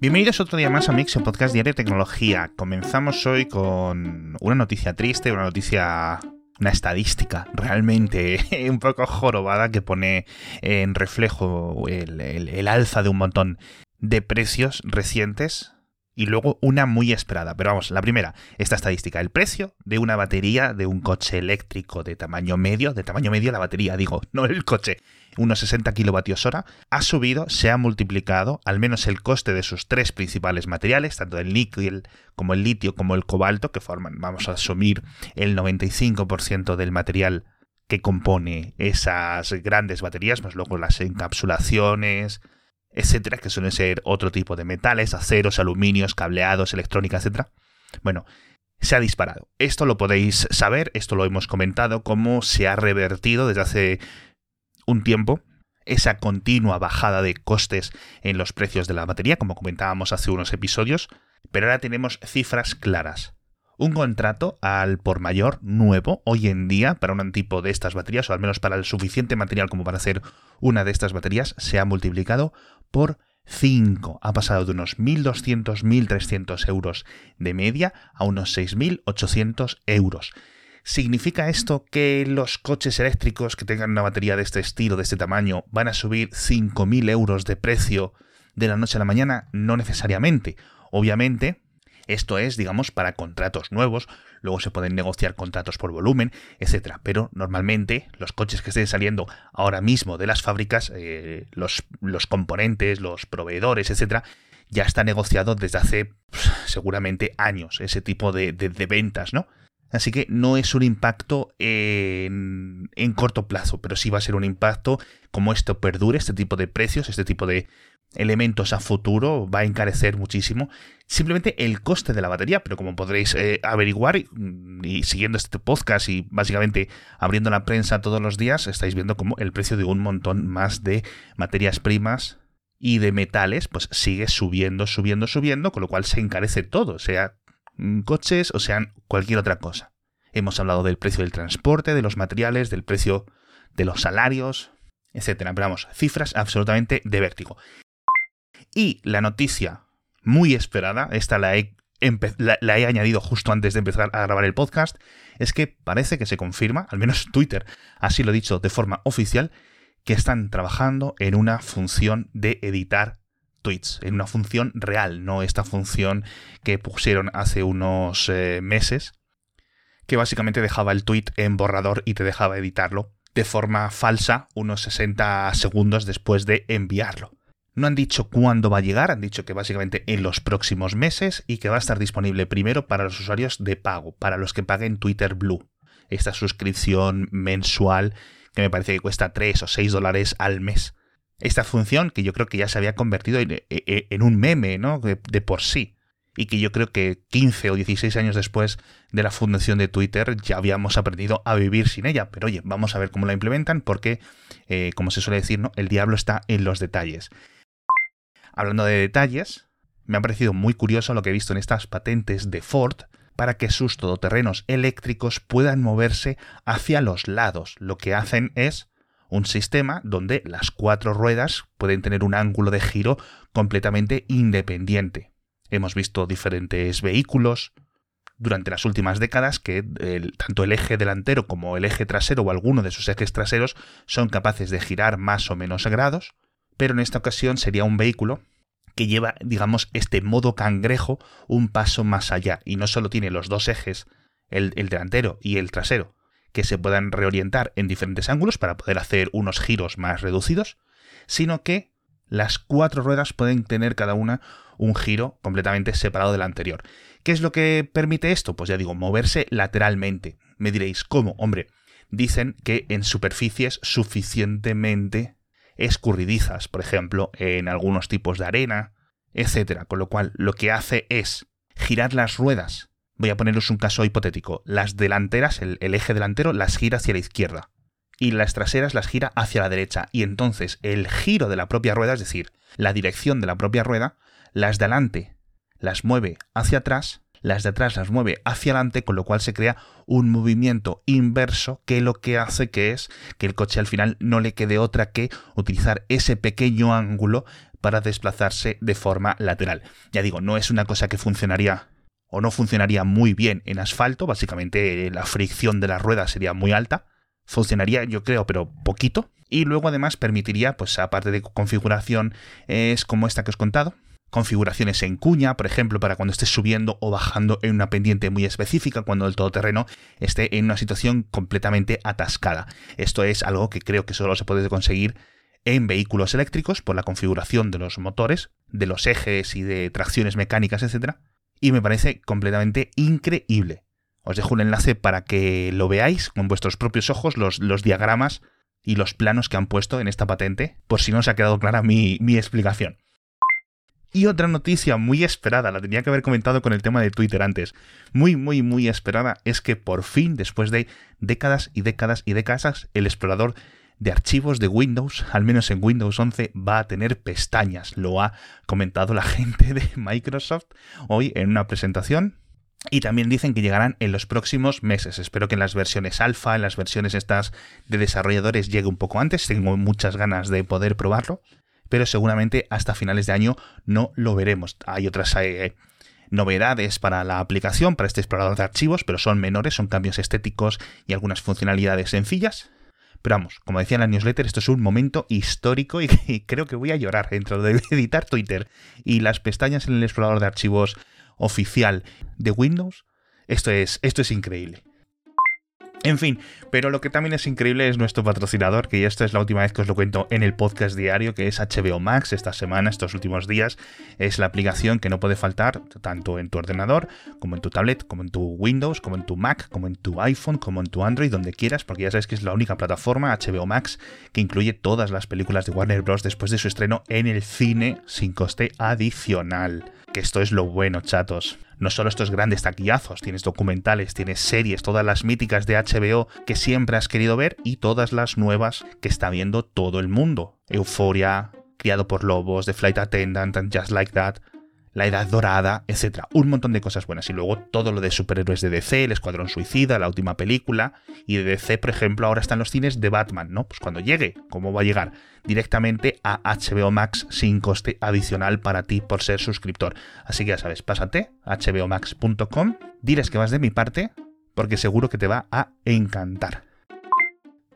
Bienvenidos otro día más a Mix, podcast diario de tecnología. Comenzamos hoy con una noticia triste, una noticia una estadística realmente un poco jorobada que pone en reflejo el, alza de un montón de precios recientes y luego una muy esperada. Pero vamos, la primera, esta estadística. El precio de una batería de un coche eléctrico de tamaño medio, de tamaño medio la batería, digo, no el coche, unos 60 kilovatios hora, ha subido, se ha multiplicado, al menos el coste de sus tres principales materiales, tanto el níquel como el litio como el cobalto, que forman, vamos a asumir, el 95% del material que compone esas grandes baterías, más luego las encapsulaciones, etcétera, que suelen ser otro tipo de metales, aceros, aluminios, cableados, electrónica, etcétera. Bueno, se ha disparado. Esto lo podéis saber, esto lo hemos comentado, cómo se ha revertido desde hace un tiempo esa continua bajada de costes en los precios de la batería, como comentábamos hace unos episodios, pero ahora tenemos cifras claras. Un contrato al por mayor nuevo hoy en día para un tipo de estas baterías, o al menos para el suficiente material como para hacer una de estas baterías, se ha multiplicado por 5. Ha pasado de unos 1.200, 1.300 euros de media a unos 6.800 euros. ¿Significa esto que los coches eléctricos que tengan una batería de este estilo, de este tamaño, van a subir 5.000 euros de precio de la noche a la mañana? No necesariamente. Obviamente, esto es, digamos, para contratos nuevos, luego se pueden negociar contratos por volumen, etcétera. Pero normalmente los coches que estén saliendo ahora mismo de las fábricas, eh, los, los, componentes, los proveedores, etcétera, ya está negociado desde hace pues, seguramente años ese tipo de, de, ventas, ¿no? Así que no es un impacto en, corto plazo, pero sí va a ser un impacto como esto perdure, este tipo de precios, este tipo de elementos a futuro va a encarecer muchísimo simplemente el coste de la batería, pero como podréis eh, averiguar y, siguiendo este podcast y básicamente abriendo la prensa todos los días, estáis viendo como el precio de un montón más de materias primas y de metales pues sigue subiendo, subiendo, subiendo, con lo cual se encarece todo, sea coches o sean cualquier otra cosa. Hemos hablado del precio del transporte, de los materiales, del precio de los salarios, etcétera. Pero vamos, cifras absolutamente de vértigo. Y la noticia muy esperada, esta la he, la, he añadido justo antes de empezar a grabar el podcast, es que parece que se confirma, al menos Twitter así lo ha dicho de forma oficial, que están trabajando en una función de editar en una función real, no esta función que pusieron hace unos eh, meses, que básicamente dejaba el tweet en borrador y te dejaba editarlo de forma falsa unos 60 segundos después de enviarlo. No han dicho cuándo va a llegar, han dicho que básicamente en los próximos meses y que va a estar disponible primero para los usuarios de pago, para los que paguen Twitter Blue. Esta suscripción mensual que me parece que cuesta 3 o 6 dólares al mes. Esta función que yo creo que ya se había convertido en, e, e, un meme, ¿no? De, por sí. Y que yo creo que 15 o 16 años después de la fundación de Twitter ya habíamos aprendido a vivir sin ella. Pero oye, vamos a ver cómo la implementan porque, eh, como se suele decir, ¿no? El diablo está en los detalles. Hablando de detalles, me ha parecido muy curioso lo que he visto en estas patentes de Ford para que sus todoterrenos eléctricos puedan moverse hacia los lados. Lo que hacen es un sistema donde las cuatro ruedas pueden tener un ángulo de giro completamente independiente. Hemos visto diferentes vehículos durante las últimas décadas que tanto el eje delantero como el eje trasero o alguno de sus ejes traseros son capaces de girar más o menos grados, pero en esta ocasión sería un vehículo que lleva, digamos, este modo cangrejo un paso más allá y no solo tiene los dos ejes, el, delantero y el trasero, que se puedan reorientar en diferentes ángulos para poder hacer unos giros más reducidos, sino que las cuatro ruedas pueden tener cada una un giro completamente separado del anterior. ¿Qué es lo que permite esto? Pues ya digo, moverse lateralmente. Me diréis, ¿cómo? Hombre, dicen que en superficies suficientemente escurridizas, por ejemplo, en algunos tipos de arena, etcétera. Con lo cual, lo que hace es girar las ruedas. Voy a poneros un caso hipotético. Las delanteras, el, eje delantero, las gira hacia la izquierda. Y las traseras las gira hacia la derecha. Y entonces el giro de la propia rueda, es decir, la dirección de la propia rueda, las de adelante las mueve hacia atrás las de atrás las mueve hacia adelante, con lo cual se crea un movimiento inverso que lo que hace que es que el coche al final no le quede otra que utilizar ese pequeño ángulo para desplazarse de forma lateral. Ya digo, no es una cosa que funcionaría o no funcionaría muy bien en asfalto, básicamente eh, la fricción de las ruedas sería muy alta, funcionaría yo creo, pero poquito, y luego además permitiría, pues aparte de configuración, es como esta que os he contado, configuraciones en cuña, por ejemplo, para cuando estés subiendo o bajando en una pendiente muy específica, cuando el todoterreno esté en una situación completamente atascada. Esto es algo que creo que solo se puede conseguir en vehículos eléctricos por la configuración de los motores, de los ejes y de tracciones mecánicas, etc. Y me parece completamente increíble. Os dejo un enlace para que lo veáis con vuestros propios ojos, los, los diagramas y los planos que han puesto en esta patente, por si no os ha quedado clara mi, mi explicación. Y otra noticia muy esperada, la tenía que haber comentado con el tema de Twitter antes, muy, muy, muy esperada, es que por fin, después de décadas y décadas y décadas, el explorador de archivos de Windows, al menos en Windows 11, va a tener pestañas. Lo ha comentado la gente de Microsoft hoy en una presentación. Y también dicen que llegarán en los próximos meses. Espero que en las versiones alfa, en las versiones estas de desarrolladores llegue un poco antes. Tengo muchas ganas de poder probarlo. Pero seguramente hasta finales de año no lo veremos. Hay otras eh, novedades para la aplicación, para este explorador de archivos, pero son menores, son cambios estéticos y algunas funcionalidades sencillas. Pero vamos, como decía en la newsletter, esto es un momento histórico y, creo que voy a llorar dentro de editar Twitter y las pestañas en el explorador de archivos oficial de Windows. Esto es, esto es increíble. En fin, pero lo que también es increíble es nuestro patrocinador, que esta es la última vez que os lo cuento en el podcast diario, que es HBO Max esta semana, estos últimos días. Es la aplicación que no puede faltar tanto en tu ordenador, como en tu tablet, como en tu Windows, como en tu Mac, como en tu iPhone, como en tu Android, donde quieras, porque ya sabes que es la única plataforma HBO Max que incluye todas las películas de Warner Bros. después de su estreno en el cine sin coste adicional. Que esto es lo bueno, chatos no solo estos grandes taquillazos, tienes documentales, tienes series, todas las míticas de HBO que siempre has querido ver y todas las nuevas que está viendo todo el mundo. Euforia, Criado por Lobos, The Flight Attendant and Just Like That, la Edad Dorada, etc. Un montón de cosas buenas. Y luego todo lo de superhéroes de DC, el Escuadrón Suicida, la última película. Y de DC, por ejemplo, ahora están los cines de Batman, ¿no? Pues cuando llegue, ¿cómo va a llegar? Directamente a HBO Max sin coste adicional para ti por ser suscriptor. Así que ya sabes, pásate a hbomax.com, diles que vas de mi parte, porque seguro que te va a encantar.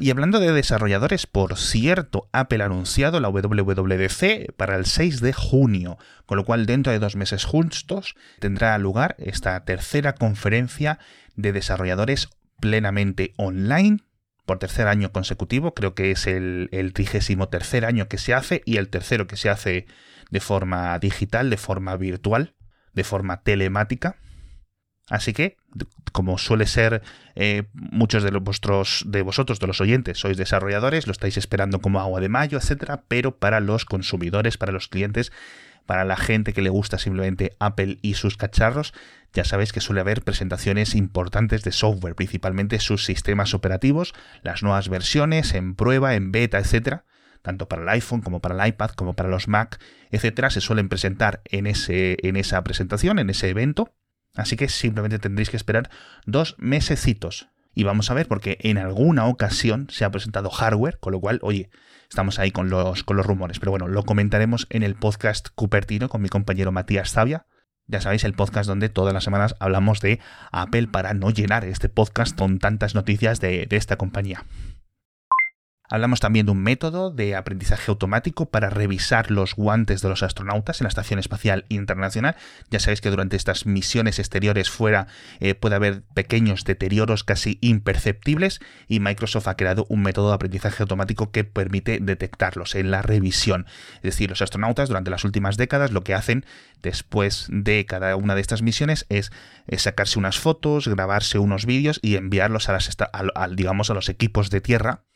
Y hablando de desarrolladores, por cierto, Apple ha anunciado la WWDC para el 6 de junio, con lo cual dentro de dos meses justos tendrá lugar esta tercera conferencia de desarrolladores plenamente online por tercer año consecutivo, creo que es el, trigésimo tercer año que se hace y el tercero que se hace de forma digital, de forma virtual, de forma telemática. Así que, como suele ser eh, muchos de, vuestros, de vosotros, de los oyentes, sois desarrolladores, lo estáis esperando como agua de mayo, etcétera, pero para los consumidores, para los clientes, para la gente que le gusta simplemente Apple y sus cacharros, ya sabéis que suele haber presentaciones importantes de software, principalmente sus sistemas operativos, las nuevas versiones en prueba, en beta, etcétera tanto para el iPhone como para el iPad, como para los Mac, etcétera, se suelen presentar en, ese, en esa presentación, en ese evento. Así que simplemente tendréis que esperar dos mesecitos. Y vamos a ver, porque en alguna ocasión se ha presentado hardware, con lo cual, oye, estamos ahí con los, con los rumores. Pero bueno, lo comentaremos en el podcast Cupertino con mi compañero Matías Zavia. Ya sabéis, el podcast donde todas las semanas hablamos de Apple para no llenar este podcast con tantas noticias de, de esta compañía. Hablamos también de un método de aprendizaje automático para revisar los guantes de los astronautas en la Estación Espacial Internacional. Ya sabéis que durante estas misiones exteriores fuera eh, puede haber pequeños deterioros casi imperceptibles y Microsoft ha creado un método de aprendizaje automático que permite detectarlos en la revisión. Es decir, los astronautas durante las últimas décadas lo que hacen después de cada una de estas misiones es, sacarse unas fotos, grabarse unos vídeos y enviarlos a las, digamos, a los equipos de tierra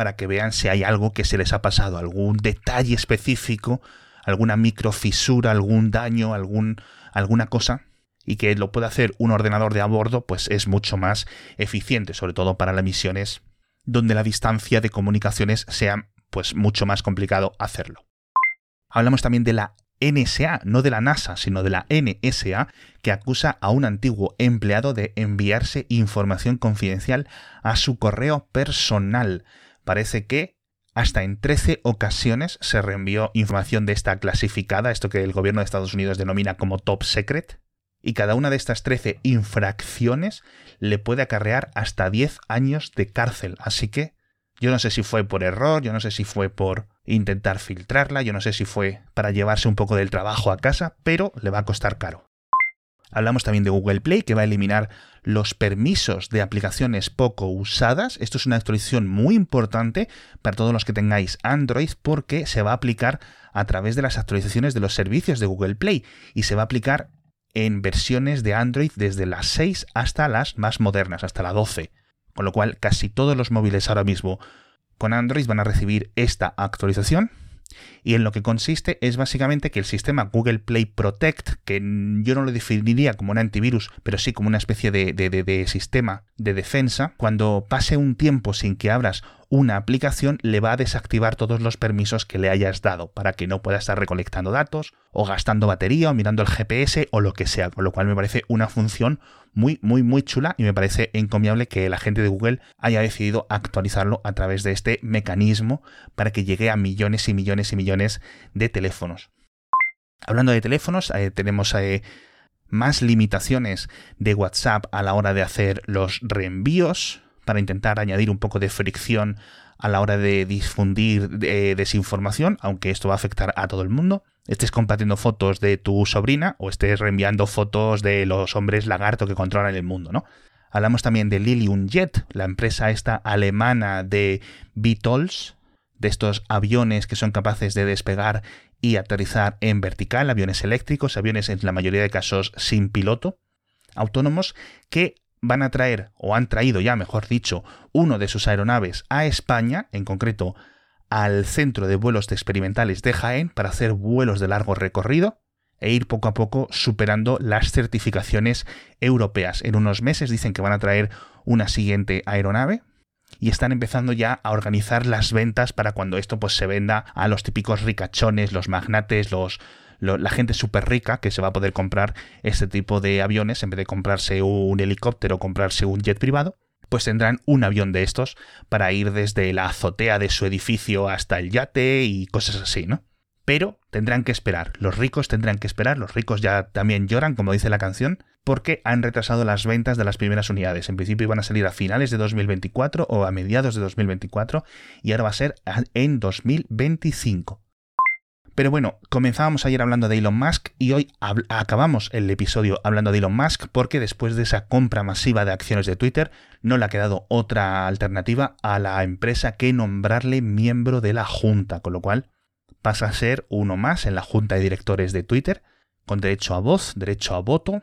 para que vean si hay algo que se les ha pasado, algún detalle específico, alguna microfisura, algún daño, algún, alguna cosa y que lo pueda hacer un ordenador de a bordo, pues es mucho más eficiente, sobre todo para las misiones donde la distancia de comunicaciones sea pues mucho más complicado hacerlo. Hablamos también de la NSA, no de la NASA, sino de la NSA, que acusa a un antiguo empleado de enviarse información confidencial a su correo personal parece que hasta en 13 ocasiones se reenvió información de esta clasificada, esto que el gobierno de Estados Unidos denomina como top secret, y cada una de estas 13 infracciones le puede acarrear hasta 10 años de cárcel. Así que yo no sé si fue por error, yo no sé si fue por intentar filtrarla, yo no sé si fue para llevarse un poco del trabajo a casa, pero le va a costar caro. Hablamos también de Google Play, que va a eliminar los permisos de aplicaciones poco usadas. Esto es una actualización muy importante para todos los que tengáis Android porque se va a aplicar a través de las actualizaciones de los servicios de Google Play y se va a aplicar en versiones de Android desde las 6 hasta las más modernas, hasta la 12. Con lo cual casi todos los móviles ahora mismo con Android van a recibir esta actualización y en lo que consiste es básicamente que el sistema Google Play Protect, que yo no lo definiría como un antivirus, pero sí como una especie de, de, sistema de defensa, cuando pase un tiempo sin que abras una aplicación, le va a desactivar todos los permisos que le hayas dado para que no pueda estar recolectando datos o gastando batería o mirando el GPS o lo que sea, con lo cual me parece una función muy, muy, muy chula y me parece encomiable que la gente de Google haya decidido actualizarlo a través de este mecanismo para que llegue a millones y millones y millones de teléfonos. Hablando de teléfonos, eh, tenemos eh, más limitaciones de WhatsApp a la hora de hacer los reenvíos para intentar añadir un poco de fricción a la hora de difundir eh, desinformación, aunque esto va a afectar a todo el mundo estés compartiendo fotos de tu sobrina o estés reenviando fotos de los hombres lagarto que controlan el mundo, ¿no? Hablamos también de Lilium Jet, la empresa esta alemana de VTOLs, de estos aviones que son capaces de despegar y aterrizar en vertical, aviones eléctricos, aviones en la mayoría de casos sin piloto, autónomos, que van a traer, o han traído ya, mejor dicho, uno de sus aeronaves a España, en concreto al centro de vuelos experimentales de Jaén para hacer vuelos de largo recorrido e ir poco a poco superando las certificaciones europeas. En unos meses dicen que van a traer una siguiente aeronave y están empezando ya a organizar las ventas para cuando esto pues se venda a los típicos ricachones, los magnates, los, la gente súper rica que se va a poder comprar este tipo de aviones en vez de comprarse un helicóptero o comprarse un jet privado pues tendrán un avión de estos para ir desde la azotea de su edificio hasta el yate y cosas así, ¿no? Pero tendrán que esperar, los ricos tendrán que esperar, los ricos ya también lloran, como dice la canción, porque han retrasado las ventas de las primeras unidades. En principio iban a salir a finales de 2024 o a mediados de 2024 y ahora va a ser en 2025. Pero bueno, comenzábamos ayer hablando de Elon Musk y hoy acabamos el episodio hablando de Elon Musk porque después de esa compra masiva de acciones de Twitter no le ha quedado otra alternativa a la empresa que nombrarle miembro de la junta, con lo cual pasa a ser uno más en la junta de directores de Twitter, con derecho a voz, derecho a voto.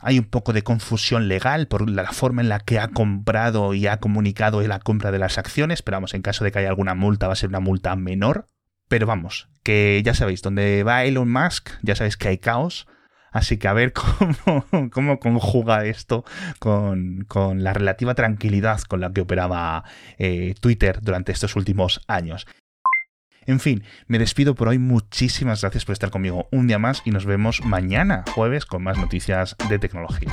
Hay un poco de confusión legal por la forma en la que ha comprado y ha comunicado la compra de las acciones, pero vamos, en caso de que haya alguna multa va a ser una multa menor. Pero vamos, que ya sabéis, donde va Elon Musk, ya sabéis que hay caos. Así que a ver cómo, cómo conjuga esto con, la relativa tranquilidad con la que operaba eh, Twitter durante estos últimos años. En fin, me despido por hoy. Muchísimas gracias por estar conmigo un día más y nos vemos mañana, jueves, con más noticias de tecnología.